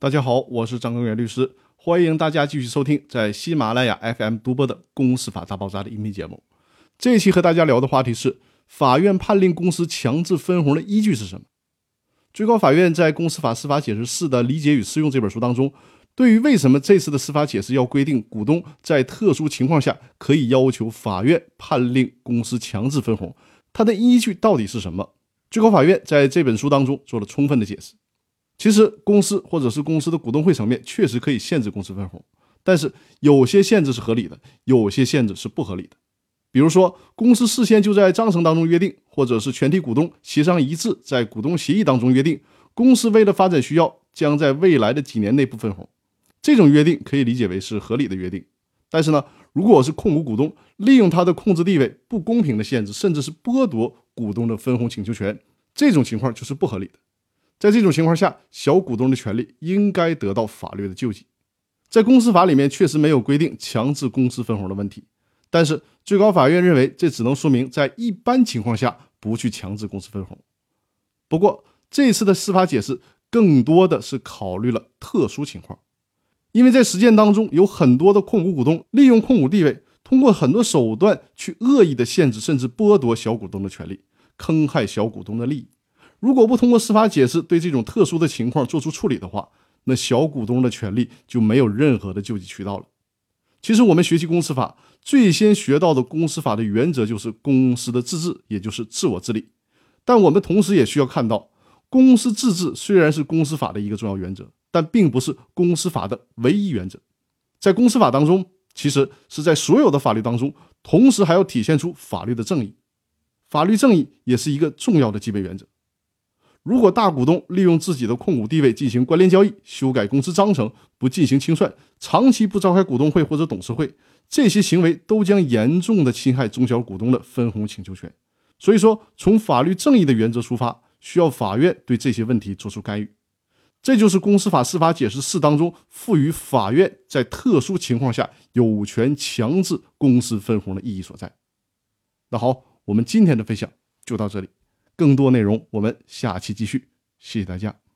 大家好，我是张根源律师，欢迎大家继续收听在喜马拉雅 FM 独播的《公司法大爆炸》的音频节目。这一期和大家聊的话题是：法院判令公司强制分红的依据是什么？最高法院在《公司法司法解释四的理解与适用》这本书当中，对于为什么这次的司法解释要规定股东在特殊情况下可以要求法院判令公司强制分红，它的依据到底是什么？最高法院在这本书当中做了充分的解释。其实，公司或者是公司的股东会层面确实可以限制公司分红，但是有些限制是合理的，有些限制是不合理的。比如说，公司事先就在章程当中约定，或者是全体股东协商一致，在股东协议当中约定，公司为了发展需要，将在未来的几年内不分红，这种约定可以理解为是合理的约定。但是呢，如果是控股股东利用他的控制地位，不公平的限制，甚至是剥夺股东的分红请求权，这种情况就是不合理的。在这种情况下，小股东的权利应该得到法律的救济。在公司法里面确实没有规定强制公司分红的问题，但是最高法院认为这只能说明在一般情况下不去强制公司分红。不过这次的司法解释更多的是考虑了特殊情况，因为在实践当中有很多的控股股东利用控股地位，通过很多手段去恶意的限制甚至剥夺小股东的权利，坑害小股东的利益。如果不通过司法解释对这种特殊的情况做出处理的话，那小股东的权利就没有任何的救济渠道了。其实我们学习公司法，最先学到的公司法的原则就是公司的自治，也就是自我治理。但我们同时也需要看到，公司自治虽然是公司法的一个重要原则，但并不是公司法的唯一原则。在公司法当中，其实是在所有的法律当中，同时还要体现出法律的正义。法律正义也是一个重要的基本原则。如果大股东利用自己的控股地位进行关联交易、修改公司章程、不进行清算、长期不召开股东会或者董事会，这些行为都将严重的侵害中小股东的分红请求权。所以说，从法律正义的原则出发，需要法院对这些问题做出干预。这就是《公司法司法解释四》当中赋予法院在特殊情况下有权强制公司分红的意义所在。那好，我们今天的分享就到这里。更多内容，我们下期继续。谢谢大家。